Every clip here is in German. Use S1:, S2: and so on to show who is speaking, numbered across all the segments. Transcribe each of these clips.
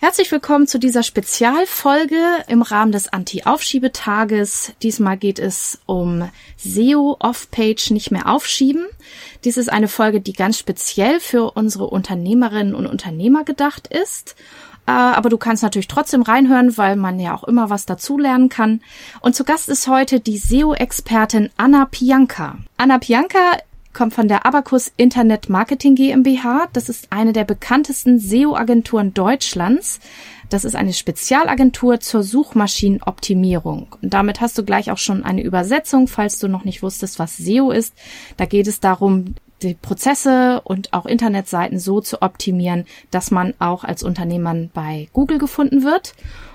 S1: Herzlich willkommen zu dieser Spezialfolge im Rahmen des Anti-Aufschiebetages. Diesmal geht es um SEO Off-Page nicht mehr aufschieben. Dies ist eine Folge, die ganz speziell für unsere Unternehmerinnen und Unternehmer gedacht ist. Äh, aber du kannst natürlich trotzdem reinhören, weil man ja auch immer was dazulernen kann. Und zu Gast ist heute die SEO-Expertin Anna Pianka. Anna Pianka kommt von der Abacus Internet Marketing GmbH. Das ist eine der bekanntesten SEO-Agenturen Deutschlands. Das ist eine Spezialagentur zur Suchmaschinenoptimierung. Und damit hast du gleich auch schon eine Übersetzung, falls du noch nicht wusstest, was SEO ist. Da geht es darum, die Prozesse und auch Internetseiten so zu optimieren, dass man auch als Unternehmer bei Google gefunden wird.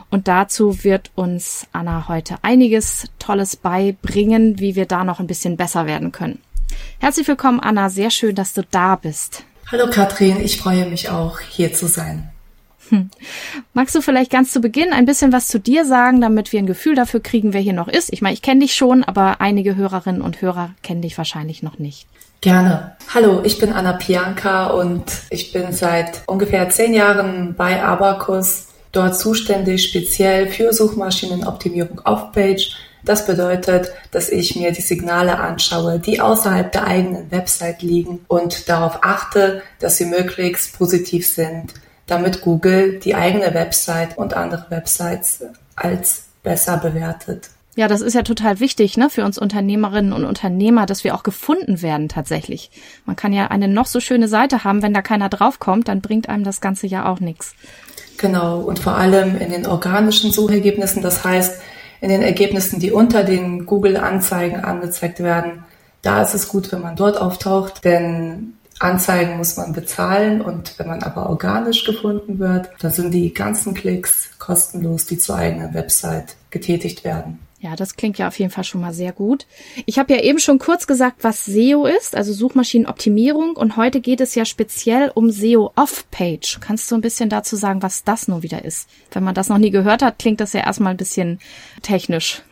S1: Und dazu wird uns Anna heute einiges Tolles beibringen, wie wir da noch ein bisschen besser werden können. Herzlich willkommen, Anna. Sehr schön, dass du da bist.
S2: Hallo, Katrin. Ich freue mich auch, hier zu sein.
S1: Hm. Magst du vielleicht ganz zu Beginn ein bisschen was zu dir sagen, damit wir ein Gefühl dafür kriegen, wer hier noch ist? Ich meine, ich kenne dich schon, aber einige Hörerinnen und Hörer kennen dich wahrscheinlich noch nicht.
S2: Gerne. Hallo, ich bin Anna Pianka und ich bin seit ungefähr zehn Jahren bei Abacus, dort zuständig speziell für Suchmaschinenoptimierung auf Page das bedeutet, dass ich mir die Signale anschaue, die außerhalb der eigenen Website liegen und darauf achte, dass sie möglichst positiv sind, damit Google die eigene Website und andere Websites als besser bewertet.
S1: Ja, das ist ja total wichtig, ne, für uns Unternehmerinnen und Unternehmer, dass wir auch gefunden werden tatsächlich. Man kann ja eine noch so schöne Seite haben, wenn da keiner draufkommt, dann bringt einem das Ganze ja auch nichts.
S2: Genau, und vor allem in den organischen Suchergebnissen, das heißt, in den Ergebnissen, die unter den Google-Anzeigen angezeigt werden, da ist es gut, wenn man dort auftaucht, denn Anzeigen muss man bezahlen und wenn man aber organisch gefunden wird, dann sind die ganzen Klicks kostenlos, die zur eigenen Website getätigt werden.
S1: Ja, das klingt ja auf jeden Fall schon mal sehr gut. Ich habe ja eben schon kurz gesagt, was SEO ist, also Suchmaschinenoptimierung. Und heute geht es ja speziell um SEO Off-Page. Kannst du ein bisschen dazu sagen, was das nun wieder ist? Wenn man das noch nie gehört hat, klingt das ja erstmal ein bisschen technisch.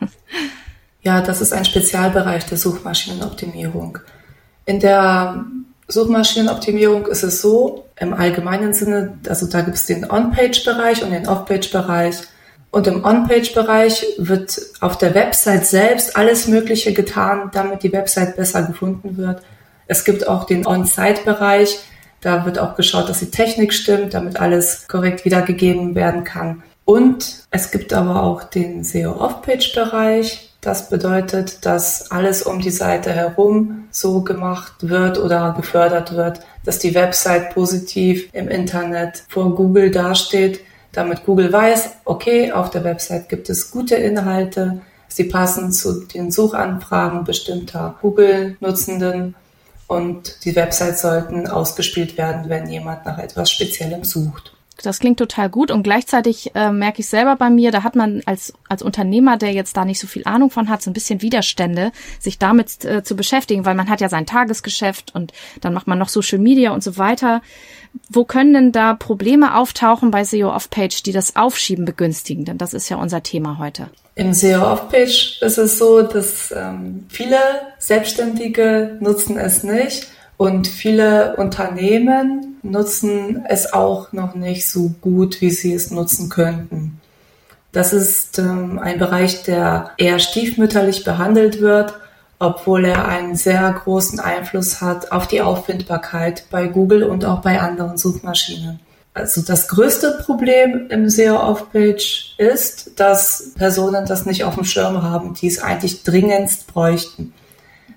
S2: Ja, das ist ein Spezialbereich der Suchmaschinenoptimierung. In der Suchmaschinenoptimierung ist es so, im allgemeinen Sinne, also da gibt es den On-Page-Bereich und den Off-Page-Bereich. Und im On-Page-Bereich wird auf der Website selbst alles Mögliche getan, damit die Website besser gefunden wird. Es gibt auch den On-Site-Bereich. Da wird auch geschaut, dass die Technik stimmt, damit alles korrekt wiedergegeben werden kann. Und es gibt aber auch den SEO-Off-Page-Bereich. Das bedeutet, dass alles um die Seite herum so gemacht wird oder gefördert wird, dass die Website positiv im Internet vor Google dasteht damit Google weiß, okay, auf der Website gibt es gute Inhalte, sie passen zu den Suchanfragen bestimmter Google-Nutzenden und die Website sollten ausgespielt werden, wenn jemand nach etwas Speziellem sucht.
S1: Das klingt total gut und gleichzeitig äh, merke ich selber bei mir, da hat man als, als Unternehmer, der jetzt da nicht so viel Ahnung von hat, so ein bisschen Widerstände, sich damit äh, zu beschäftigen, weil man hat ja sein Tagesgeschäft und dann macht man noch Social Media und so weiter. Wo können denn da Probleme auftauchen bei SEO Off-Page, die das Aufschieben begünstigen? Denn das ist ja unser Thema heute.
S2: Im SEO Off-Page ist es so, dass ähm, viele Selbstständige nutzen es nicht und viele Unternehmen nutzen es auch noch nicht so gut, wie sie es nutzen könnten. Das ist ähm, ein Bereich, der eher stiefmütterlich behandelt wird obwohl er einen sehr großen Einfluss hat auf die Auffindbarkeit bei Google und auch bei anderen Suchmaschinen. Also das größte Problem im SEO Off-Page ist, dass Personen das nicht auf dem Schirm haben, die es eigentlich dringendst bräuchten.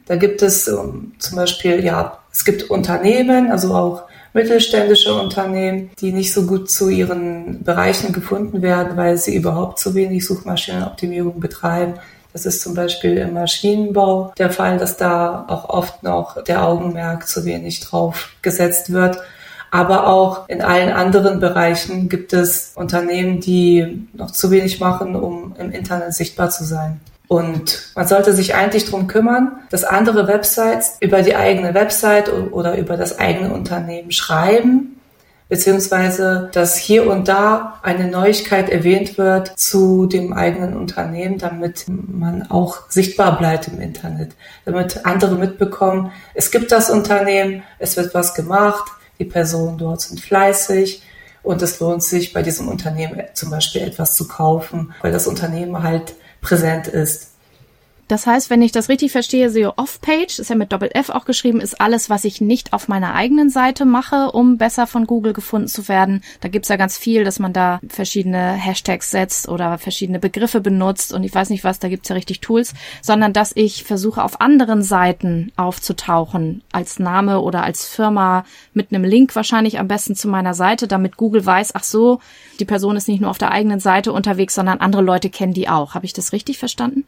S2: Da gibt es um, ähm, zum Beispiel, ja, es gibt Unternehmen, also auch mittelständische Unternehmen, die nicht so gut zu ihren Bereichen gefunden werden, weil sie überhaupt zu wenig Suchmaschinenoptimierung betreiben. Das ist zum Beispiel im Maschinenbau der Fall, dass da auch oft noch der Augenmerk zu wenig drauf gesetzt wird. Aber auch in allen anderen Bereichen gibt es Unternehmen, die noch zu wenig machen, um im Internet sichtbar zu sein. Und man sollte sich eigentlich darum kümmern, dass andere Websites über die eigene Website oder über das eigene Unternehmen schreiben beziehungsweise dass hier und da eine Neuigkeit erwähnt wird zu dem eigenen Unternehmen, damit man auch sichtbar bleibt im Internet, damit andere mitbekommen, es gibt das Unternehmen, es wird was gemacht, die Personen dort sind fleißig und es lohnt sich bei diesem Unternehmen zum Beispiel etwas zu kaufen, weil das Unternehmen halt präsent ist.
S1: Das heißt, wenn ich das richtig verstehe, SEO Off-Page, ist ja mit Doppel-F auch geschrieben, ist alles, was ich nicht auf meiner eigenen Seite mache, um besser von Google gefunden zu werden. Da gibt's ja ganz viel, dass man da verschiedene Hashtags setzt oder verschiedene Begriffe benutzt und ich weiß nicht was, da gibt's ja richtig Tools, sondern dass ich versuche, auf anderen Seiten aufzutauchen, als Name oder als Firma mit einem Link wahrscheinlich am besten zu meiner Seite, damit Google weiß, ach so, die Person ist nicht nur auf der eigenen Seite unterwegs, sondern andere Leute kennen die auch. Habe ich das richtig verstanden?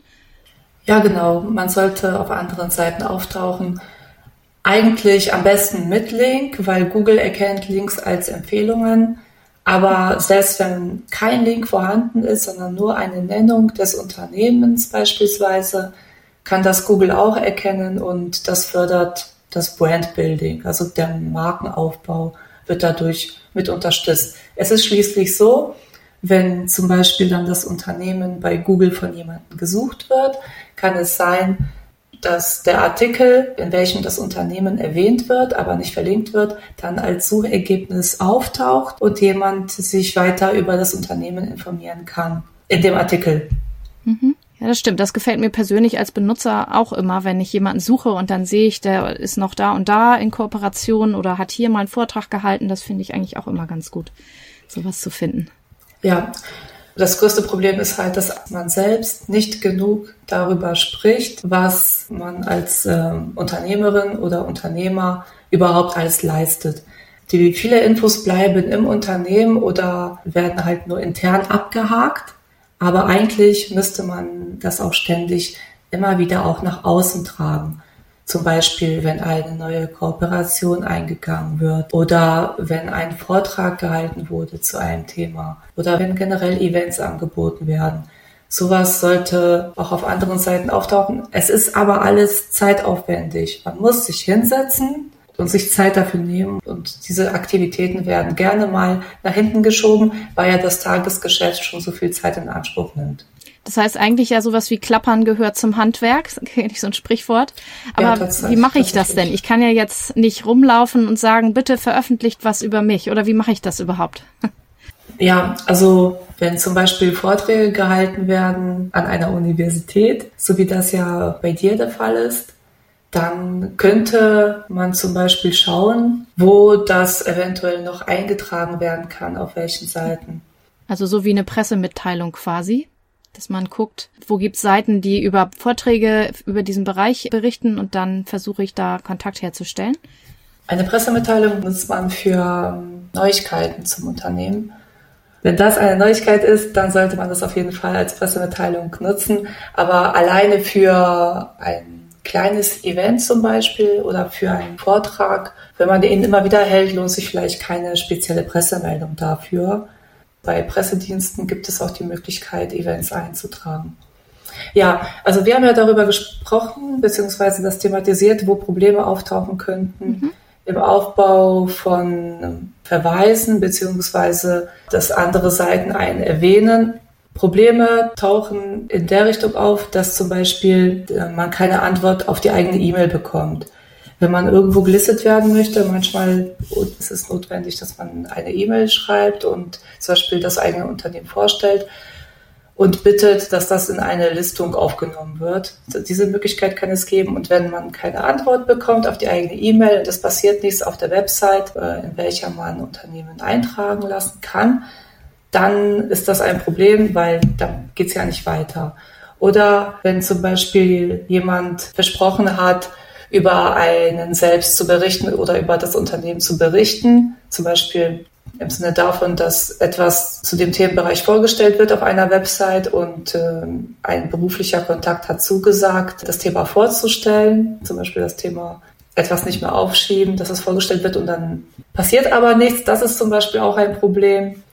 S2: Ja, genau. Man sollte auf anderen Seiten auftauchen. Eigentlich am besten mit Link, weil Google erkennt Links als Empfehlungen. Aber selbst wenn kein Link vorhanden ist, sondern nur eine Nennung des Unternehmens beispielsweise, kann das Google auch erkennen und das fördert das Brandbuilding, also der Markenaufbau wird dadurch mit unterstützt. Es ist schließlich so, wenn zum Beispiel dann das Unternehmen bei Google von jemandem gesucht wird, kann es sein, dass der Artikel, in welchem das Unternehmen erwähnt wird, aber nicht verlinkt wird, dann als Suchergebnis auftaucht und jemand sich weiter über das Unternehmen informieren kann in dem Artikel.
S1: Mhm. Ja, das stimmt. Das gefällt mir persönlich als Benutzer auch immer, wenn ich jemanden suche und dann sehe ich, der ist noch da und da in Kooperation oder hat hier mal einen Vortrag gehalten. Das finde ich eigentlich auch immer ganz gut, sowas zu finden.
S2: Ja, das größte Problem ist halt, dass man selbst nicht genug darüber spricht, was man als äh, Unternehmerin oder Unternehmer überhaupt alles leistet. Die viele Infos bleiben im Unternehmen oder werden halt nur intern abgehakt. Aber eigentlich müsste man das auch ständig immer wieder auch nach außen tragen. Zum Beispiel, wenn eine neue Kooperation eingegangen wird oder wenn ein Vortrag gehalten wurde zu einem Thema oder wenn generell Events angeboten werden. Sowas sollte auch auf anderen Seiten auftauchen. Es ist aber alles zeitaufwendig. Man muss sich hinsetzen und sich Zeit dafür nehmen. Und diese Aktivitäten werden gerne mal nach hinten geschoben, weil ja das Tagesgeschäft schon so viel Zeit in Anspruch nimmt.
S1: Das heißt eigentlich ja sowas wie Klappern gehört zum Handwerk, kenne ich so ein Sprichwort. Aber ja, wie mache ich das denn? Ich kann ja jetzt nicht rumlaufen und sagen, bitte veröffentlicht was über mich. Oder wie mache ich das überhaupt?
S2: Ja, also wenn zum Beispiel Vorträge gehalten werden an einer Universität, so wie das ja bei dir der Fall ist, dann könnte man zum Beispiel schauen, wo das eventuell noch eingetragen werden kann, auf welchen Seiten.
S1: Also so wie eine Pressemitteilung quasi dass man guckt, wo gibt's Seiten, die über Vorträge über diesen Bereich berichten und dann versuche ich da Kontakt herzustellen.
S2: Eine Pressemitteilung nutzt man für ähm, Neuigkeiten zum Unternehmen. Wenn das eine Neuigkeit ist, dann sollte man das auf jeden Fall als Pressemitteilung nutzen. Aber alleine für ein kleines Event zum Beispiel oder für einen Vortrag, wenn man den immer wieder hält, lohnt sich vielleicht keine spezielle Pressemeldung dafür. Bei Pressediensten gibt es auch die Möglichkeit, Events einzutragen. Ja, also wir haben ja darüber gesprochen, beziehungsweise das thematisiert, wo Probleme auftauchen könnten mhm. im Aufbau von Verweisen, beziehungsweise dass andere Seiten einen erwähnen. Probleme tauchen in der Richtung auf, dass zum Beispiel äh, man keine Antwort auf die eigene E-Mail bekommt wenn man irgendwo gelistet werden möchte, manchmal ist es notwendig, dass man eine E-Mail schreibt und zum Beispiel das eigene Unternehmen vorstellt und bittet, dass das in eine Listung aufgenommen wird. Diese Möglichkeit kann es geben. Und wenn man keine Antwort bekommt auf die eigene E-Mail und es passiert nichts auf der Website, äh, in welcher man Unternehmen eintragen lassen kann, dann ist das ein Problem, weil dann geht es ja nicht weiter. Oder wenn zum Beispiel jemand versprochen hat, über einen selbst zu berichten oder über das Unternehmen zu berichten. Zum Beispiel im Sinne davon, dass etwas zu dem Themenbereich vorgestellt wird auf einer Website und äh, ein beruflicher Kontakt hat zugesagt, das Thema vorzustellen, zum Beispiel das Thema etwas nicht mehr aufschieben, dass es vorgestellt wird und dann passiert aber nichts. Das ist zum Beispiel auch ein Problem,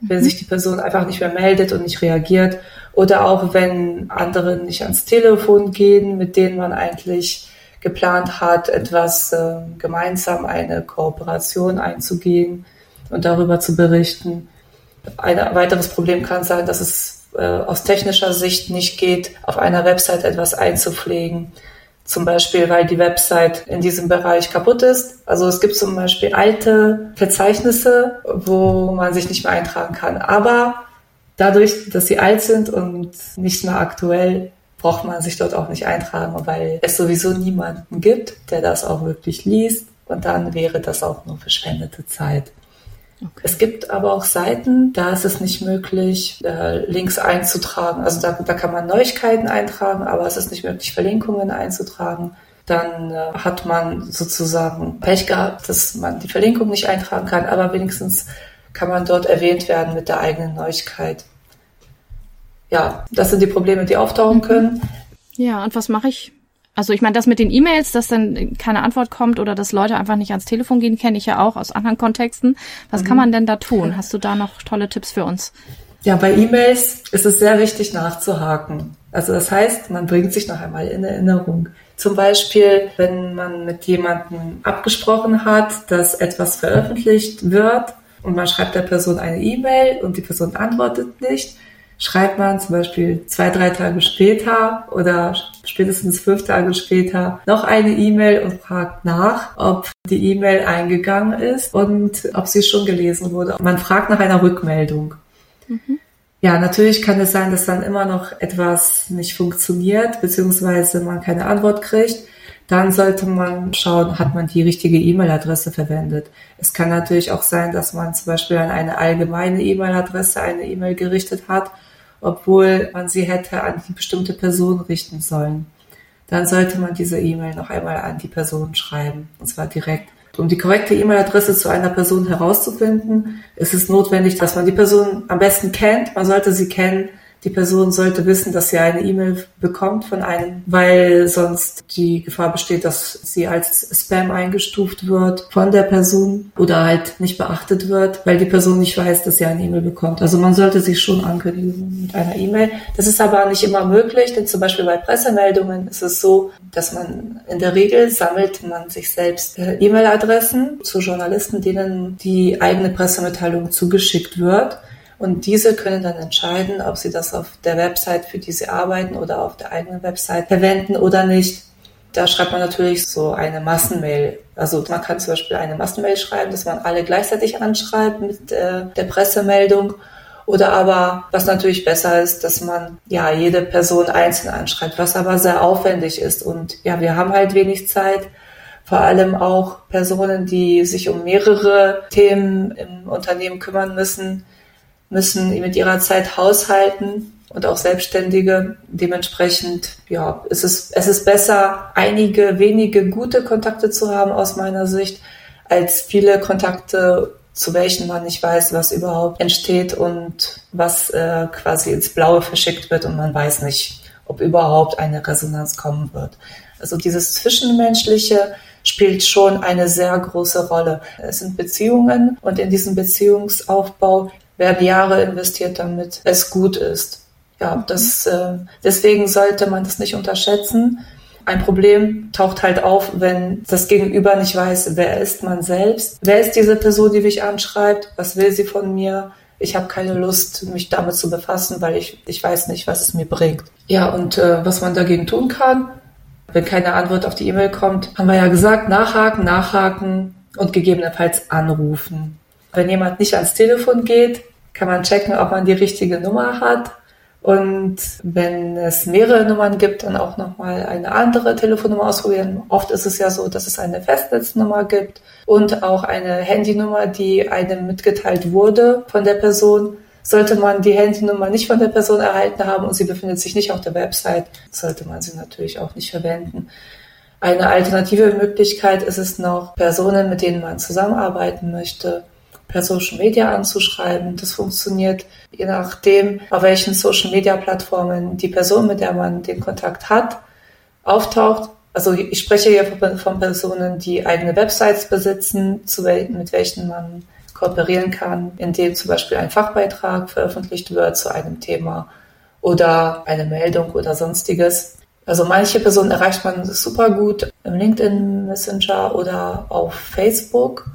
S2: wenn sich die Person einfach nicht mehr meldet und nicht reagiert oder auch wenn andere nicht ans Telefon gehen, mit denen man eigentlich geplant hat, etwas äh, gemeinsam eine Kooperation einzugehen und darüber zu berichten. Ein weiteres Problem kann sein, dass es äh, aus technischer Sicht nicht geht, auf einer Website etwas einzupflegen. Zum Beispiel, weil die Website in diesem Bereich kaputt ist. Also es gibt zum Beispiel alte Verzeichnisse, wo man sich nicht mehr eintragen kann. Aber dadurch, dass sie alt sind und nicht mehr aktuell, braucht man sich dort auch nicht eintragen, weil es sowieso niemanden gibt, der das auch wirklich liest. Und dann wäre das auch nur verschwendete Zeit. Okay. Es gibt aber auch Seiten, da ist es nicht möglich, äh, Links einzutragen. Also da, da kann man Neuigkeiten eintragen, aber es ist nicht möglich, Verlinkungen einzutragen. Dann äh, hat man sozusagen Pech gehabt, dass man die Verlinkung nicht eintragen kann, aber wenigstens kann man dort erwähnt werden mit der eigenen Neuigkeit. Ja, das sind die Probleme, die auftauchen können.
S1: Ja, und was mache ich, also ich meine, das mit den E-Mails, dass dann keine Antwort kommt oder dass Leute einfach nicht ans Telefon gehen, kenne ich ja auch aus anderen Kontexten. Was mhm. kann man denn da tun? Hast du da noch tolle Tipps für uns?
S2: Ja, bei E-Mails ist es sehr wichtig nachzuhaken. Also das heißt, man bringt sich noch einmal in Erinnerung. Zum Beispiel, wenn man mit jemandem abgesprochen hat, dass etwas veröffentlicht wird und man schreibt der Person eine E-Mail und die Person antwortet nicht, schreibt man zum Beispiel zwei, drei Tage später oder spätestens fünf Tage später noch eine E-Mail und fragt nach, ob die E-Mail eingegangen ist und ob sie schon gelesen wurde. Man fragt nach einer Rückmeldung. Mhm. Ja, natürlich kann es sein, dass dann immer noch etwas nicht funktioniert, beziehungsweise man keine Antwort kriegt. Dann sollte man schauen, hat man die richtige E-Mail-Adresse verwendet. Es kann natürlich auch sein, dass man zum Beispiel an eine allgemeine E-Mail-Adresse eine E-Mail gerichtet hat obwohl man sie hätte an die bestimmte Person richten sollen. Dann sollte man diese E-Mail noch einmal an die Person schreiben, und zwar direkt. Um die korrekte E-Mail-Adresse zu einer Person herauszufinden, ist es notwendig, dass man die Person am besten kennt. Man sollte sie kennen, die Person sollte wissen, dass sie eine E-Mail bekommt von einem, weil sonst die Gefahr besteht, dass sie als Spam eingestuft wird von der Person oder halt nicht beachtet wird, weil die Person nicht weiß, dass sie eine E-Mail bekommt. Also man sollte sich schon ankündigen mit einer E-Mail. Das ist aber nicht immer möglich, denn zum Beispiel bei Pressemeldungen ist es so, dass man in der Regel sammelt man sich selbst äh, E-Mail-Adressen zu Journalisten, denen die eigene Pressemitteilung zugeschickt wird. Und diese können dann entscheiden, ob sie das auf der Website, für die sie arbeiten oder auf der eigenen Website verwenden oder nicht. Da schreibt man natürlich so eine Massenmail. Also man kann zum Beispiel eine Massenmail schreiben, dass man alle gleichzeitig anschreibt mit äh, der Pressemeldung. Oder aber, was natürlich besser ist, dass man ja jede Person einzeln anschreibt, was aber sehr aufwendig ist. Und ja, wir haben halt wenig Zeit. Vor allem auch Personen, die sich um mehrere Themen im Unternehmen kümmern müssen, müssen mit ihrer Zeit haushalten und auch Selbstständige. Dementsprechend, ja, es ist, es ist besser, einige wenige gute Kontakte zu haben aus meiner Sicht, als viele Kontakte, zu welchen man nicht weiß, was überhaupt entsteht und was äh, quasi ins Blaue verschickt wird und man weiß nicht, ob überhaupt eine Resonanz kommen wird. Also dieses Zwischenmenschliche spielt schon eine sehr große Rolle. Es sind Beziehungen und in diesem Beziehungsaufbau werden Jahre investiert, damit es gut ist. Ja, das, äh, deswegen sollte man das nicht unterschätzen. Ein Problem taucht halt auf, wenn das Gegenüber nicht weiß, wer ist man selbst, wer ist diese Person, die mich anschreibt, was will sie von mir. Ich habe keine Lust, mich damit zu befassen, weil ich, ich weiß nicht, was es mir bringt. Ja, und äh, was man dagegen tun kann, wenn keine Antwort auf die E-Mail kommt, haben wir ja gesagt, nachhaken, nachhaken und gegebenenfalls anrufen. Wenn jemand nicht ans Telefon geht, kann man checken, ob man die richtige Nummer hat. Und wenn es mehrere Nummern gibt, dann auch nochmal eine andere Telefonnummer ausprobieren. Oft ist es ja so, dass es eine Festnetznummer gibt und auch eine Handynummer, die einem mitgeteilt wurde von der Person. Sollte man die Handynummer nicht von der Person erhalten haben und sie befindet sich nicht auf der Website, sollte man sie natürlich auch nicht verwenden. Eine alternative Möglichkeit ist es noch, Personen, mit denen man zusammenarbeiten möchte, per Social Media anzuschreiben. Das funktioniert je nachdem, auf welchen Social Media Plattformen die Person, mit der man den Kontakt hat, auftaucht. Also ich spreche hier von Personen, die eigene Websites besitzen, mit welchen man kooperieren kann, indem zum Beispiel ein Fachbeitrag veröffentlicht wird zu einem Thema oder eine Meldung oder sonstiges. Also manche Personen erreicht man super gut im LinkedIn Messenger oder auf Facebook.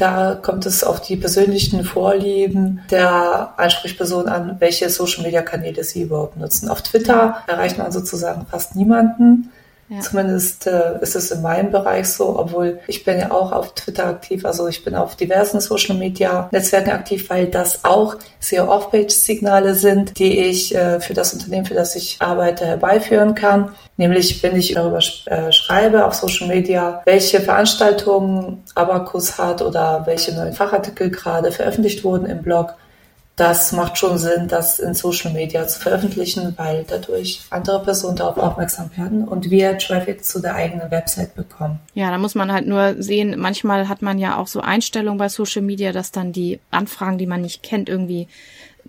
S2: Da kommt es auf die persönlichen Vorlieben der Ansprechperson an, welche Social-Media-Kanäle sie überhaupt nutzen. Auf Twitter erreicht man sozusagen fast niemanden. Ja. Zumindest äh, ist es in meinem Bereich so, obwohl ich bin ja auch auf Twitter aktiv, also ich bin auf diversen Social Media Netzwerken aktiv, weil das auch SEO Off-Page Signale sind, die ich äh, für das Unternehmen, für das ich arbeite, herbeiführen kann. Nämlich, wenn ich darüber äh, schreibe auf Social Media, welche Veranstaltungen Abacus hat oder welche neuen Fachartikel gerade veröffentlicht wurden im Blog, das macht schon Sinn, das in Social Media zu veröffentlichen, weil dadurch andere Personen darauf aufmerksam werden und wir Traffic zu der eigenen Website bekommen.
S1: Ja, da muss man halt nur sehen, manchmal hat man ja auch so Einstellungen bei Social Media, dass dann die Anfragen, die man nicht kennt, irgendwie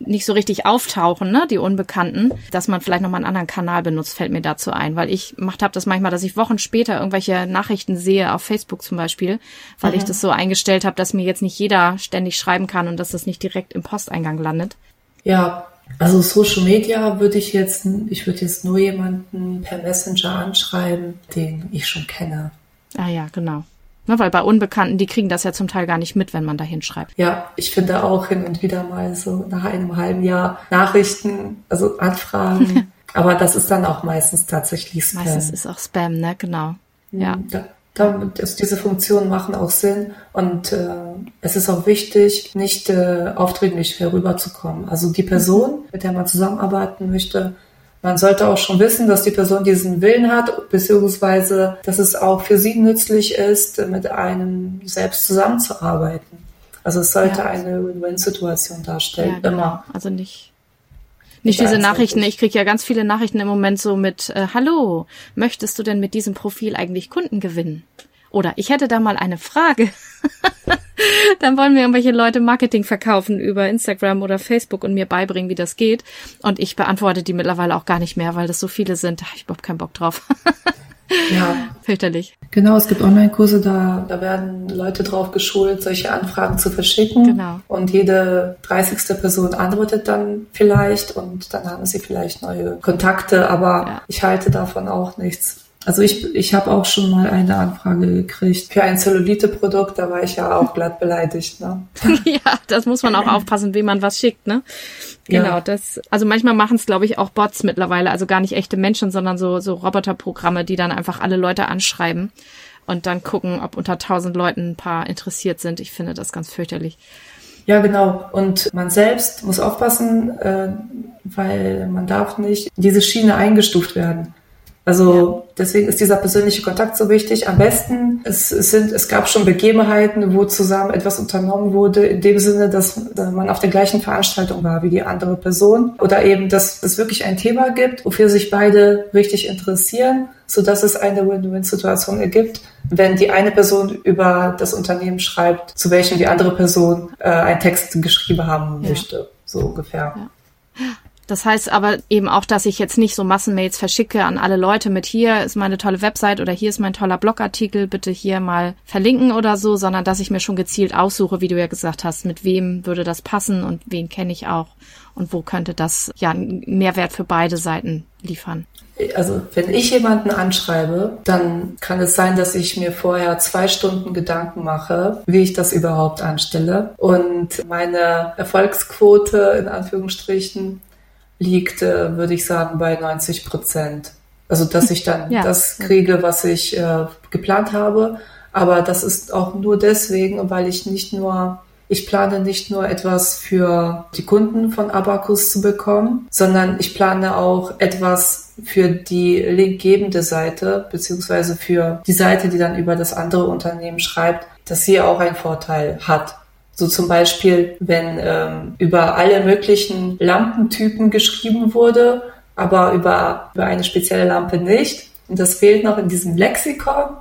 S1: nicht so richtig auftauchen, ne, die Unbekannten, dass man vielleicht nochmal einen anderen Kanal benutzt, fällt mir dazu ein, weil ich macht habe das manchmal, dass ich Wochen später irgendwelche Nachrichten sehe auf Facebook zum Beispiel, weil mhm. ich das so eingestellt habe, dass mir jetzt nicht jeder ständig schreiben kann und dass das nicht direkt im Posteingang landet.
S2: Ja, also Social Media würde ich jetzt, ich würde jetzt nur jemanden per Messenger anschreiben, den ich schon kenne.
S1: Ah ja, genau. Ne, weil bei Unbekannten, die kriegen das ja zum Teil gar nicht mit, wenn man da hinschreibt.
S2: Ja, ich finde auch hin und wieder mal so nach einem halben Jahr Nachrichten, also Anfragen. Aber das ist dann auch meistens tatsächlich
S1: Spam. Meistens ist auch Spam, ne? Genau. Ja.
S2: Da, da, also diese Funktionen machen auch Sinn und äh, es ist auch wichtig, nicht äh, aufdringlich herüberzukommen. Also die Person, mit der man zusammenarbeiten möchte, man sollte auch schon wissen, dass die Person diesen Willen hat, beziehungsweise, dass es auch für sie nützlich ist, mit einem selbst zusammenzuarbeiten. Also es sollte ja. eine Win-Win-Situation darstellen, ja, genau. immer.
S1: Also nicht, nicht diese Nachrichten. Ich kriege ja ganz viele Nachrichten im Moment so mit, äh, hallo, möchtest du denn mit diesem Profil eigentlich Kunden gewinnen? Oder ich hätte da mal eine Frage. Dann wollen mir irgendwelche Leute Marketing verkaufen über Instagram oder Facebook und mir beibringen, wie das geht. Und ich beantworte die mittlerweile auch gar nicht mehr, weil das so viele sind. Da habe ich überhaupt keinen Bock drauf.
S2: ja.
S1: Fürchterlich.
S2: Genau, es gibt Online-Kurse, da, da werden Leute drauf geschult, solche Anfragen zu verschicken. Genau. Und jede 30. Person antwortet dann vielleicht und dann haben sie vielleicht neue Kontakte, aber ja. ich halte davon auch nichts. Also ich, ich habe auch schon mal eine Anfrage gekriegt für ein Zellulite-Produkt, da war ich ja auch glatt beleidigt. Ne?
S1: ja, das muss man auch aufpassen, wie man was schickt, ne? Genau, ja. das, also manchmal machen es, glaube ich, auch Bots mittlerweile, also gar nicht echte Menschen, sondern so, so Roboterprogramme, die dann einfach alle Leute anschreiben und dann gucken, ob unter tausend Leuten ein paar interessiert sind. Ich finde das ganz fürchterlich.
S2: Ja, genau. Und man selbst muss aufpassen, äh, weil man darf nicht diese Schiene eingestuft werden. Also deswegen ist dieser persönliche Kontakt so wichtig. Am besten, es, es, sind, es gab schon Begebenheiten, wo zusammen etwas unternommen wurde, in dem Sinne, dass man auf der gleichen Veranstaltung war wie die andere Person. Oder eben, dass es wirklich ein Thema gibt, wofür sich beide richtig interessieren, so dass es eine Win-Win-Situation ergibt, wenn die eine Person über das Unternehmen schreibt, zu welchem die andere Person äh, einen Text geschrieben haben möchte. Ja. So ungefähr.
S1: Ja. Das heißt aber eben auch, dass ich jetzt nicht so Massenmails verschicke an alle Leute mit hier ist meine tolle Website oder hier ist mein toller Blogartikel, bitte hier mal verlinken oder so, sondern dass ich mir schon gezielt aussuche, wie du ja gesagt hast, mit wem würde das passen und wen kenne ich auch und wo könnte das ja einen Mehrwert für beide Seiten liefern.
S2: Also wenn ich jemanden anschreibe, dann kann es sein, dass ich mir vorher zwei Stunden Gedanken mache, wie ich das überhaupt anstelle. Und meine Erfolgsquote in Anführungsstrichen liegt, äh, würde ich sagen, bei 90 Prozent. Also, dass ich dann ja. das kriege, was ich äh, geplant habe. Aber das ist auch nur deswegen, weil ich nicht nur, ich plane nicht nur etwas für die Kunden von Abacus zu bekommen, sondern ich plane auch etwas für die linkgebende Seite, beziehungsweise für die Seite, die dann über das andere Unternehmen schreibt, dass sie auch einen Vorteil hat. So zum Beispiel, wenn ähm, über alle möglichen Lampentypen geschrieben wurde, aber über, über eine spezielle Lampe nicht. Und das fehlt noch in diesem Lexikon.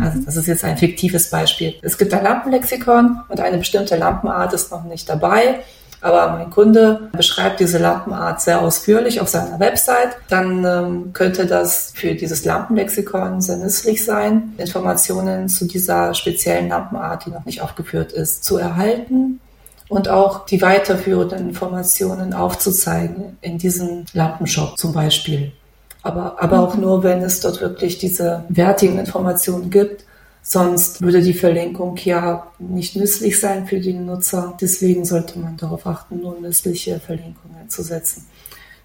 S2: Also das ist jetzt ein fiktives Beispiel. Es gibt ein Lampenlexikon und eine bestimmte Lampenart ist noch nicht dabei aber mein Kunde beschreibt diese Lampenart sehr ausführlich auf seiner Website, dann ähm, könnte das für dieses Lampenlexikon sehr nützlich sein, Informationen zu dieser speziellen Lampenart, die noch nicht aufgeführt ist, zu erhalten und auch die weiterführenden Informationen aufzuzeigen in diesem Lampenshop zum Beispiel. Aber, aber auch nur, wenn es dort wirklich diese wertigen Informationen gibt, Sonst würde die Verlinkung ja nicht nützlich sein für den Nutzer. Deswegen sollte man darauf achten, nur nützliche Verlinkungen zu setzen.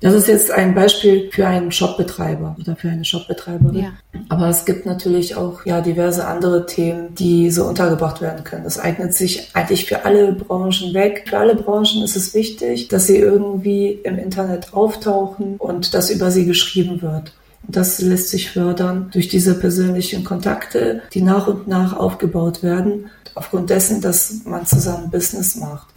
S2: Das ist jetzt ein Beispiel für einen Shopbetreiber oder für eine Shopbetreiberin. Ja. Aber es gibt natürlich auch ja diverse andere Themen, die so untergebracht werden können. Das eignet sich eigentlich für alle Branchen weg. Für alle Branchen ist es wichtig, dass sie irgendwie im Internet auftauchen und dass über sie geschrieben wird. Das lässt sich fördern durch diese persönlichen Kontakte, die nach und nach aufgebaut werden, aufgrund dessen, dass man zusammen Business macht.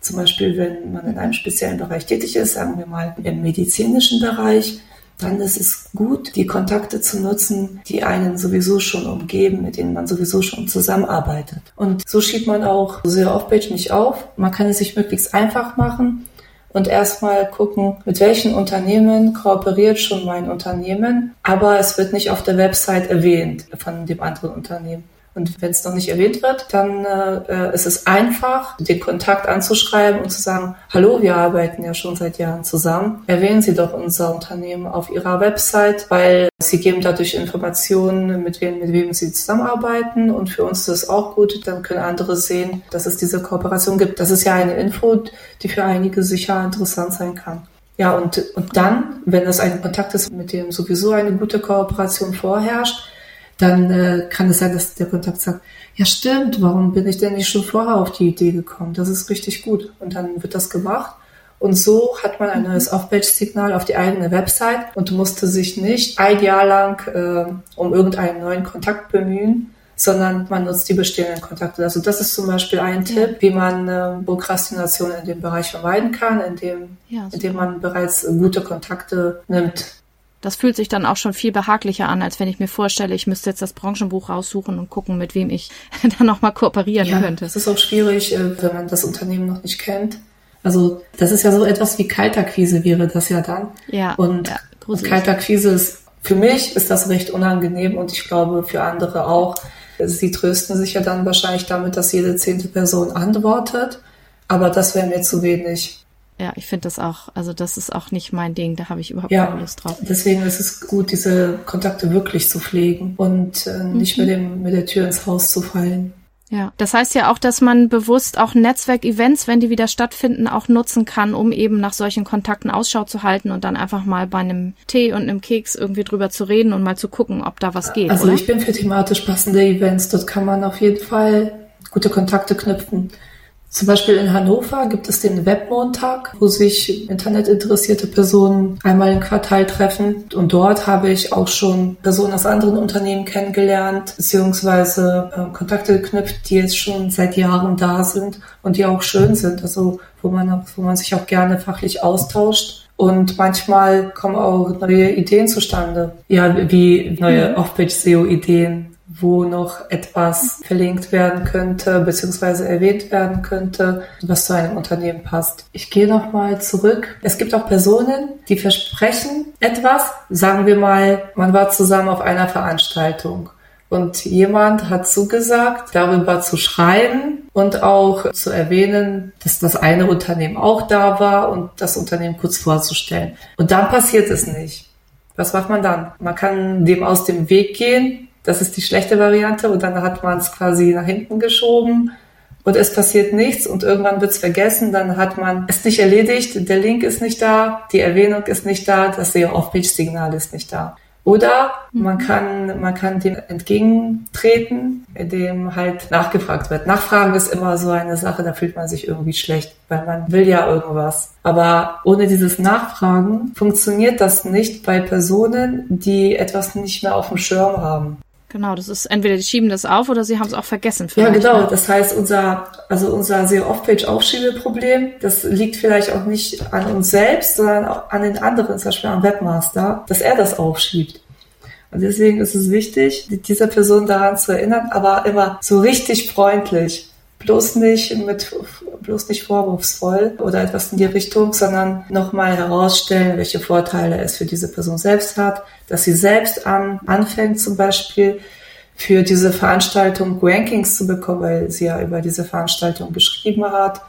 S2: Zum Beispiel, wenn man in einem speziellen Bereich tätig ist, sagen wir mal im medizinischen Bereich, dann ist es gut, die Kontakte zu nutzen, die einen sowieso schon umgeben, mit denen man sowieso schon zusammenarbeitet. Und so schiebt man auch sehr Off-Page nicht auf. Man kann es sich möglichst einfach machen und erstmal gucken, mit welchen Unternehmen kooperiert schon mein Unternehmen, aber es wird nicht auf der Website erwähnt von dem anderen Unternehmen. Und wenn es noch nicht erwähnt wird, dann äh, ist es einfach, den Kontakt anzuschreiben und zu sagen, hallo, wir arbeiten ja schon seit Jahren zusammen. Erwähnen Sie doch unser Unternehmen auf Ihrer Website, weil Sie geben dadurch Informationen, mit wem, mit wem Sie zusammenarbeiten. Und für uns ist das auch gut. Dann können andere sehen, dass es diese Kooperation gibt. Das ist ja eine Info, die für einige sicher interessant sein kann. Ja, und, und dann, wenn das ein Kontakt ist, mit dem sowieso eine gute Kooperation vorherrscht, dann äh, kann es sein, dass der Kontakt sagt, ja stimmt, warum bin ich denn nicht schon vorher auf die Idee gekommen? Das ist richtig gut. Und dann wird das gemacht. Und so hat man ein mhm. neues Off-Page-Signal auf die eigene Website und musste sich nicht ein Jahr lang äh, um irgendeinen neuen Kontakt bemühen, sondern man nutzt die bestehenden Kontakte. Also das ist zum Beispiel ein Tipp, wie man äh, Prokrastination in dem Bereich vermeiden kann, indem, ja, indem man bereits gute Kontakte nimmt.
S1: Das fühlt sich dann auch schon viel behaglicher an, als wenn ich mir vorstelle, ich müsste jetzt das Branchenbuch raussuchen und gucken, mit wem ich dann nochmal kooperieren ja, könnte.
S2: Es ist auch schwierig, äh, wenn man das Unternehmen noch nicht kennt. Also das ist ja so etwas wie Kaltakquise wäre das ja dann. Ja. Und, ja, und Kaltakquise ist, für mich ist das recht unangenehm und ich glaube für andere auch. Sie trösten sich ja dann wahrscheinlich damit, dass jede zehnte Person antwortet. Aber das wäre mir zu wenig
S1: ja, ich finde das auch, also das ist auch nicht mein Ding, da habe ich überhaupt ja, keine Lust drauf.
S2: Deswegen ist es gut, diese Kontakte wirklich zu pflegen und äh, nicht mhm. mit, dem, mit der Tür ins Haus zu fallen.
S1: Ja, das heißt ja auch, dass man bewusst auch Netzwerkevents, wenn die wieder stattfinden, auch nutzen kann, um eben nach solchen Kontakten Ausschau zu halten und dann einfach mal bei einem Tee und einem Keks irgendwie drüber zu reden und mal zu gucken, ob da was geht.
S2: Also
S1: oder?
S2: ich bin für thematisch passende Events. Dort kann man auf jeden Fall gute Kontakte knüpfen. Zum Beispiel in Hannover gibt es den Webmontag, wo sich internetinteressierte Personen einmal im Quartal treffen. Und dort habe ich auch schon Personen aus anderen Unternehmen kennengelernt, beziehungsweise äh, Kontakte geknüpft, die jetzt schon seit Jahren da sind und die auch schön sind. Also wo man, wo man sich auch gerne fachlich austauscht. Und manchmal kommen auch neue Ideen zustande. Ja, wie neue mhm. Off-Page-SEO-Ideen wo noch etwas verlinkt werden könnte, beziehungsweise erwähnt werden könnte, was zu einem Unternehmen passt. Ich gehe nochmal zurück. Es gibt auch Personen, die versprechen etwas. Sagen wir mal, man war zusammen auf einer Veranstaltung. Und jemand hat zugesagt, darüber zu schreiben und auch zu erwähnen, dass das eine Unternehmen auch da war und das Unternehmen kurz vorzustellen. Und dann passiert es nicht. Was macht man dann? Man kann dem aus dem Weg gehen, das ist die schlechte Variante und dann hat man es quasi nach hinten geschoben und es passiert nichts und irgendwann wird es vergessen, dann hat man es nicht erledigt, der Link ist nicht da, die Erwähnung ist nicht da, das SEO-Off-Page-Signal ist nicht da. Oder man kann, man kann dem entgegentreten, indem halt nachgefragt wird. Nachfragen ist immer so eine Sache, da fühlt man sich irgendwie schlecht, weil man will ja irgendwas. Aber ohne dieses Nachfragen funktioniert das nicht bei Personen, die etwas nicht mehr auf dem Schirm haben.
S1: Genau, das ist entweder die schieben das auf oder sie haben es auch vergessen.
S2: Ja, genau. Ne? Das heißt, unser, also unser sehr Off-Page-Aufschiebeproblem, das liegt vielleicht auch nicht an uns selbst, sondern auch an den anderen, zum Beispiel am Webmaster, dass er das aufschiebt. Und deswegen ist es wichtig, dieser Person daran zu erinnern, aber immer so richtig freundlich bloß nicht mit, bloß nicht vorwurfsvoll oder etwas in die Richtung, sondern nochmal herausstellen, welche Vorteile es für diese Person selbst hat, dass sie selbst an, anfängt zum Beispiel für diese Veranstaltung Rankings zu bekommen, weil sie ja über diese Veranstaltung geschrieben hat.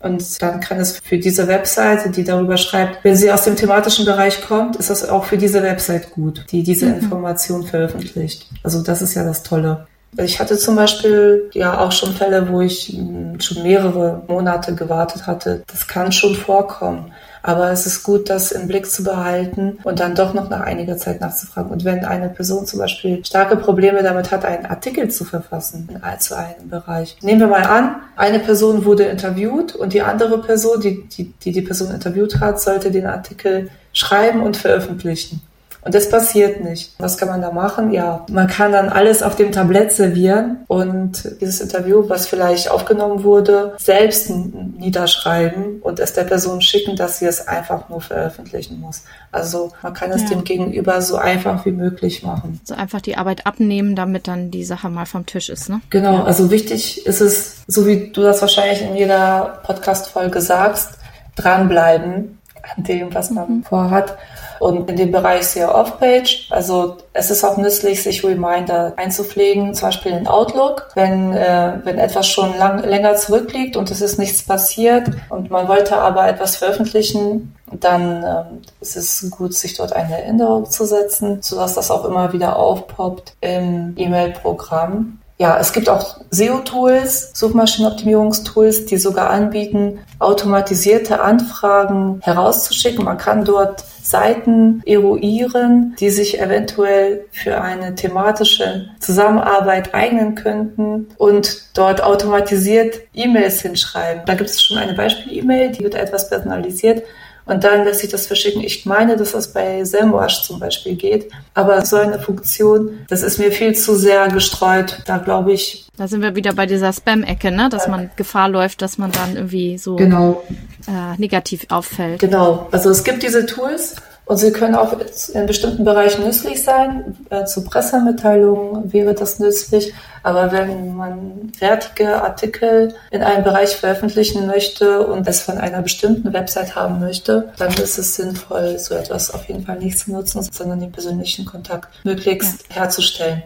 S2: Und dann kann es für diese Webseite, die darüber schreibt, wenn sie aus dem thematischen Bereich kommt, ist das auch für diese Website gut, die diese mhm. Information veröffentlicht. Also das ist ja das Tolle. Ich hatte zum Beispiel ja auch schon Fälle, wo ich hm, schon mehrere Monate gewartet hatte. Das kann schon vorkommen. Aber es ist gut, das im Blick zu behalten und dann doch noch nach einiger Zeit nachzufragen. Und wenn eine Person zum Beispiel starke Probleme damit hat, einen Artikel zu verfassen zu einem Bereich. Nehmen wir mal an, eine Person wurde interviewt und die andere Person, die die, die, die Person interviewt hat, sollte den Artikel schreiben und veröffentlichen. Und das passiert nicht. Was kann man da machen? Ja, man kann dann alles auf dem Tablett servieren und dieses Interview, was vielleicht aufgenommen wurde, selbst niederschreiben und es der Person schicken, dass sie es einfach nur veröffentlichen muss. Also man kann es ja. dem Gegenüber so einfach wie möglich machen.
S1: So einfach die Arbeit abnehmen, damit dann die Sache mal vom Tisch ist, ne?
S2: Genau, ja. also wichtig ist es, so wie du das wahrscheinlich in jeder Podcast-Folge sagst, dranbleiben an dem, was man mhm. vorhat und in dem Bereich sehr Off-Page. Also es ist auch nützlich, sich Reminder einzupflegen, zum Beispiel in Outlook, wenn, äh, wenn etwas schon lang, länger zurückliegt und es ist nichts passiert und man wollte aber etwas veröffentlichen, dann ähm, ist es gut, sich dort eine Erinnerung zu setzen, sodass das auch immer wieder aufpoppt im E-Mail-Programm. Ja, es gibt auch SEO-Tools, Suchmaschinenoptimierungstools, die sogar anbieten, automatisierte Anfragen herauszuschicken. Man kann dort Seiten eruieren, die sich eventuell für eine thematische Zusammenarbeit eignen könnten und dort automatisiert E-Mails hinschreiben. Da gibt es schon eine Beispiel-E-Mail, die wird etwas personalisiert und dann lässt sich das verschicken. Ich meine, dass das bei Semrush zum Beispiel geht. Aber so eine Funktion, das ist mir viel zu sehr gestreut. Da glaube ich.
S1: Da sind wir wieder bei dieser Spam-Ecke, ne? Dass man Gefahr läuft, dass man dann irgendwie so
S2: genau.
S1: äh, negativ auffällt.
S2: Genau. Also es gibt diese Tools und sie können auch in bestimmten Bereichen nützlich sein. Äh, zu Pressemitteilungen wäre das nützlich. Aber wenn man fertige Artikel in einem Bereich veröffentlichen möchte und es von einer bestimmten Website haben möchte, dann ist es sinnvoll, so etwas auf jeden Fall nicht zu nutzen, sondern den persönlichen Kontakt möglichst ja. herzustellen.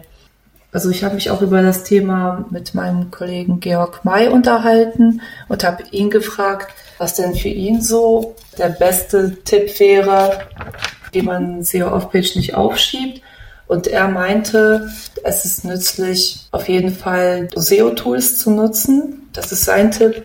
S2: Also ich habe mich auch über das Thema mit meinem Kollegen Georg May unterhalten und habe ihn gefragt, was denn für ihn so der beste Tipp wäre, wie man SEO Off-Page nicht aufschiebt. Und er meinte, es ist nützlich, auf jeden Fall SEO-Tools zu nutzen. Das ist sein Tipp.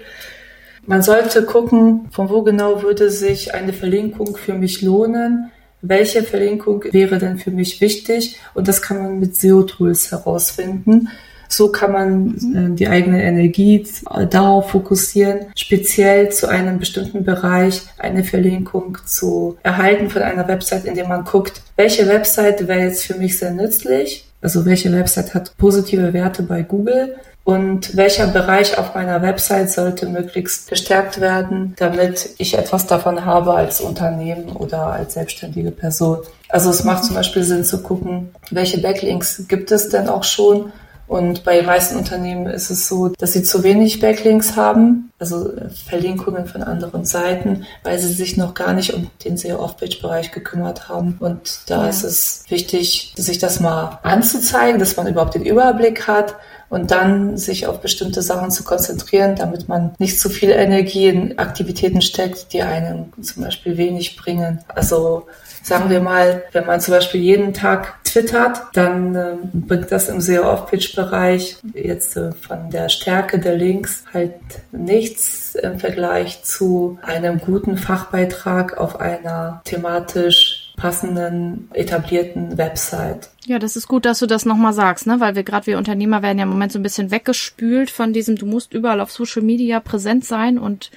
S2: Man sollte gucken, von wo genau würde sich eine Verlinkung für mich lohnen. Welche Verlinkung wäre denn für mich wichtig? Und das kann man mit SEO-Tools herausfinden. So kann man äh, die eigene Energie darauf fokussieren, speziell zu einem bestimmten Bereich eine Verlinkung zu erhalten von einer Website, indem man guckt, welche Website wäre jetzt für mich sehr nützlich, also welche Website hat positive Werte bei Google? Und welcher Bereich auf meiner Website sollte möglichst verstärkt werden, damit ich etwas davon habe als Unternehmen oder als selbstständige Person. Also es macht zum Beispiel Sinn zu gucken, welche Backlinks gibt es denn auch schon und bei den meisten Unternehmen ist es so, dass sie zu wenig Backlinks haben, also Verlinkungen von anderen Seiten, weil sie sich noch gar nicht um den SEO-Off-Page-Bereich gekümmert haben. Und da ja. ist es wichtig, sich das mal anzuzeigen, dass man überhaupt den Überblick hat und dann sich auf bestimmte Sachen zu konzentrieren, damit man nicht zu viel Energie in Aktivitäten steckt, die einem zum Beispiel wenig bringen. Also sagen wir mal, wenn man zum Beispiel jeden Tag twittert, dann äh, bringt das im SEO-Off-Pitch-Bereich jetzt äh, von der Stärke der Links halt nichts im Vergleich zu einem guten Fachbeitrag auf einer thematisch passenden, etablierten Website.
S1: Ja, das ist gut, dass du das nochmal sagst, ne? Weil wir gerade, wir Unternehmer werden ja im Moment so ein bisschen weggespült von diesem, du musst überall auf Social Media präsent sein und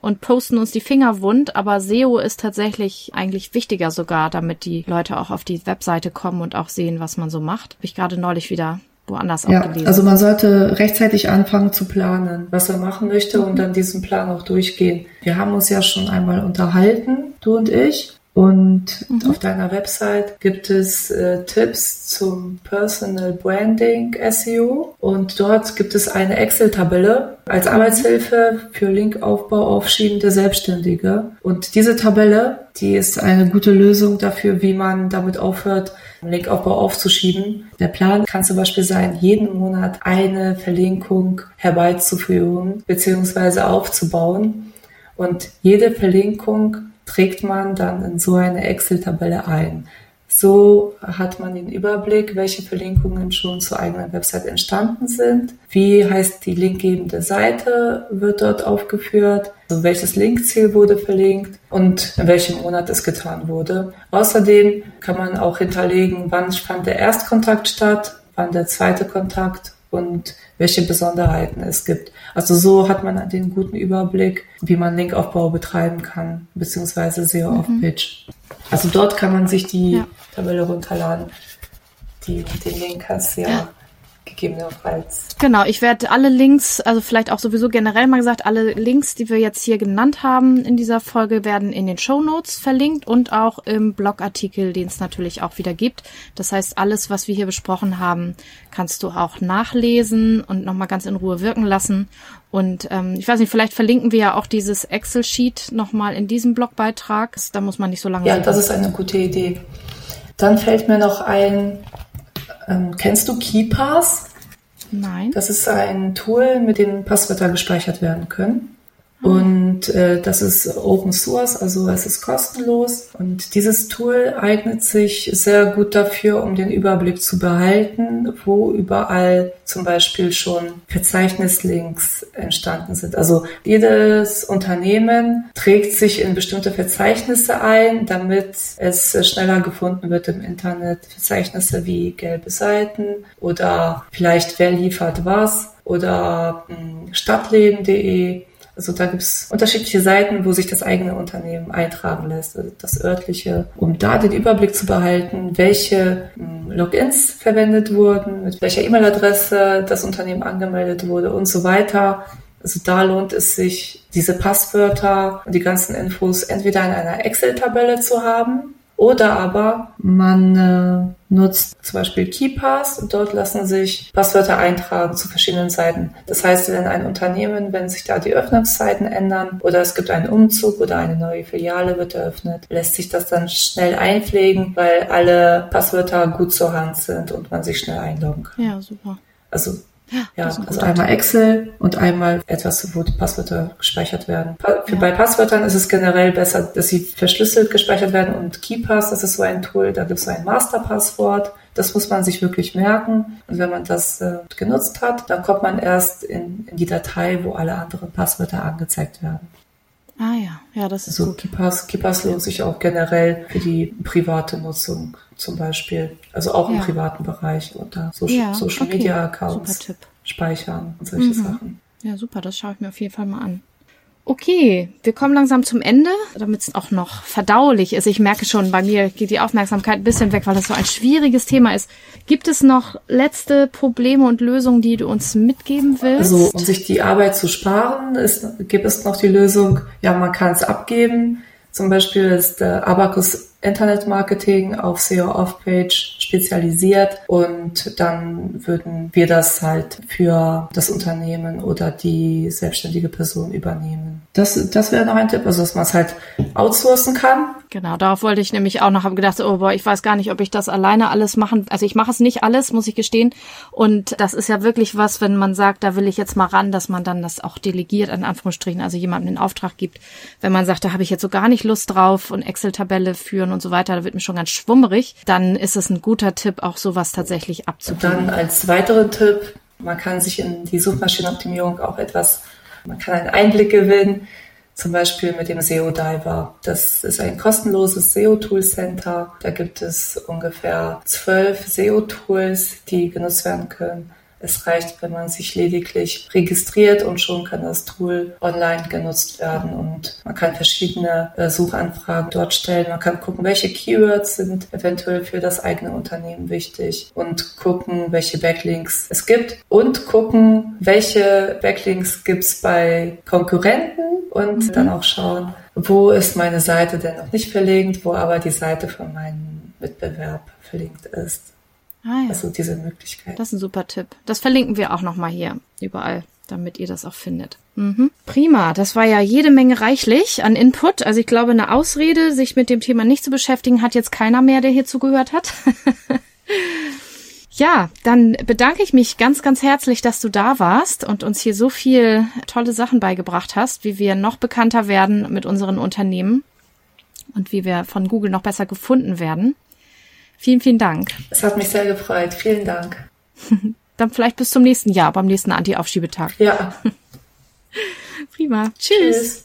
S1: und posten uns die Finger wund, aber SEO ist tatsächlich eigentlich wichtiger sogar, damit die Leute auch auf die Webseite kommen und auch sehen, was man so macht. Habe ich gerade neulich wieder woanders
S2: ja, auch gelesen. Also man sollte rechtzeitig anfangen zu planen, was er machen möchte und dann diesen Plan auch durchgehen. Wir haben uns ja schon einmal unterhalten, du und ich, und mhm. auf deiner Website gibt es äh, Tipps zum Personal Branding SEO. Und dort gibt es eine Excel-Tabelle als mhm. Arbeitshilfe für Linkaufbau aufschiebende Selbstständige. Und diese Tabelle, die ist eine gute Lösung dafür, wie man damit aufhört, Linkaufbau aufzuschieben. Der Plan kann zum Beispiel sein, jeden Monat eine Verlinkung herbeizuführen bzw. aufzubauen. Und jede Verlinkung trägt man dann in so eine Excel-Tabelle ein. So hat man den Überblick, welche Verlinkungen schon zur eigenen Website entstanden sind. Wie heißt die linkgebende Seite, wird dort aufgeführt. Also welches Linkziel wurde verlinkt und in welchem Monat es getan wurde. Außerdem kann man auch hinterlegen, wann fand der Erstkontakt statt, wann der zweite Kontakt und welche Besonderheiten es gibt. Also so hat man den guten Überblick, wie man Linkaufbau betreiben kann, beziehungsweise SEO mhm. auf Pitch. Also dort kann man sich die ja. Tabelle runterladen. Die, den Link hast ja, ja gegebenenfalls.
S1: Genau, ich werde alle Links, also vielleicht auch sowieso generell mal gesagt, alle Links, die wir jetzt hier genannt haben in dieser Folge, werden in den Show Notes verlinkt und auch im Blogartikel, den es natürlich auch wieder gibt. Das heißt, alles, was wir hier besprochen haben, kannst du auch nachlesen und nochmal ganz in Ruhe wirken lassen. Und ähm, ich weiß nicht, vielleicht verlinken wir ja auch dieses Excel-Sheet nochmal in diesem Blogbeitrag. Da muss man nicht so lange.
S2: Ja, das ist eine gute Idee. Dann fällt mir noch ein, ähm, kennst du KeyPass?
S1: Nein.
S2: Das ist ein Tool, mit dem Passwörter gespeichert werden können. Und äh, das ist Open Source, also es ist kostenlos. Und dieses Tool eignet sich sehr gut dafür, um den Überblick zu behalten, wo überall zum Beispiel schon Verzeichnislinks entstanden sind. Also jedes Unternehmen trägt sich in bestimmte Verzeichnisse ein, damit es schneller gefunden wird im Internet. Verzeichnisse wie gelbe Seiten oder vielleicht wer liefert was oder hm, stadtleben.de also da gibt es unterschiedliche Seiten, wo sich das eigene Unternehmen eintragen lässt, also das örtliche, um da den Überblick zu behalten, welche hm, Logins verwendet wurden, mit welcher E-Mail-Adresse das Unternehmen angemeldet wurde und so weiter. Also da lohnt es sich, diese Passwörter und die ganzen Infos entweder in einer Excel-Tabelle zu haben oder aber man äh, nutzt zum Beispiel KeyPass und dort lassen sich Passwörter eintragen zu verschiedenen Seiten. Das heißt, wenn ein Unternehmen, wenn sich da die Öffnungszeiten ändern oder es gibt einen Umzug oder eine neue Filiale wird eröffnet, lässt sich das dann schnell einpflegen, weil alle Passwörter gut zur Hand sind und man sich schnell einloggen kann.
S1: Ja, super.
S2: Also ja, also einmal Excel und einmal etwas, wo die Passwörter gespeichert werden. Für, ja. Bei Passwörtern ist es generell besser, dass sie verschlüsselt gespeichert werden und KeyPass, das ist so ein Tool, da gibt es so ein Masterpasswort. Das muss man sich wirklich merken. Und wenn man das äh, genutzt hat, dann kommt man erst in, in die Datei, wo alle anderen Passwörter angezeigt werden.
S1: Ah ja, ja, das ist
S2: also
S1: gut.
S2: KeePass, KeePass lohnt sich auch generell für die private Nutzung zum Beispiel. Also auch ja. im privaten Bereich oder Social, ja, Social okay. Media Accounts speichern und solche mhm. Sachen.
S1: Ja, super, das schaue ich mir auf jeden Fall mal an. Okay, wir kommen langsam zum Ende, damit es auch noch verdaulich ist. Ich merke schon, bei mir geht die Aufmerksamkeit ein bisschen weg, weil das so ein schwieriges Thema ist. Gibt es noch letzte Probleme und Lösungen, die du uns mitgeben willst?
S2: Also, um sich die Arbeit zu sparen, ist, gibt es noch die Lösung, ja, man kann es abgeben. Zum Beispiel ist der Abacus Internetmarketing auf SEO Off-Page spezialisiert und dann würden wir das halt für das Unternehmen oder die selbstständige Person übernehmen. Das, das wäre noch ein Tipp, also dass man es halt outsourcen kann.
S1: Genau, darauf wollte ich nämlich auch noch, habe gedacht, oh boah, ich weiß gar nicht, ob ich das alleine alles machen, also ich mache es nicht alles, muss ich gestehen. Und das ist ja wirklich was, wenn man sagt, da will ich jetzt mal ran, dass man dann das auch delegiert, in Anführungsstrichen, also jemandem den Auftrag gibt. Wenn man sagt, da habe ich jetzt so gar nicht Lust drauf und Excel-Tabelle führen und so weiter, da wird mir schon ganz schwummerig, dann ist es ein guter Tipp, auch sowas tatsächlich abzugeben.
S2: Dann als weiteren Tipp, man kann sich in die Suchmaschinenoptimierung auch etwas, man kann einen Einblick gewinnen, zum Beispiel mit dem SEO Diver. Das ist ein kostenloses SEO Tool Center. Da gibt es ungefähr zwölf SEO Tools, die genutzt werden können. Es reicht, wenn man sich lediglich registriert und schon kann das Tool online genutzt werden und man kann verschiedene äh, Suchanfragen dort stellen. Man kann gucken, welche Keywords sind eventuell für das eigene Unternehmen wichtig und gucken, welche Backlinks es gibt und gucken, welche Backlinks gibt es bei Konkurrenten und mhm. dann auch schauen, wo ist meine Seite denn noch nicht verlinkt, wo aber die Seite von meinem Wettbewerb verlinkt ist. Ah, ja. Also diese Möglichkeit.
S1: Das ist ein super Tipp. Das verlinken wir auch nochmal hier überall, damit ihr das auch findet. Mhm. Prima, das war ja jede Menge reichlich an Input. Also ich glaube, eine Ausrede, sich mit dem Thema nicht zu beschäftigen, hat jetzt keiner mehr, der hier zugehört hat. ja, dann bedanke ich mich ganz, ganz herzlich, dass du da warst und uns hier so viel tolle Sachen beigebracht hast, wie wir noch bekannter werden mit unseren Unternehmen und wie wir von Google noch besser gefunden werden. Vielen, vielen Dank.
S2: Es hat mich sehr gefreut. Vielen Dank.
S1: Dann vielleicht bis zum nächsten Jahr, beim nächsten Anti-Aufschiebetag.
S2: Ja.
S1: Prima. Tschüss. Tschüss.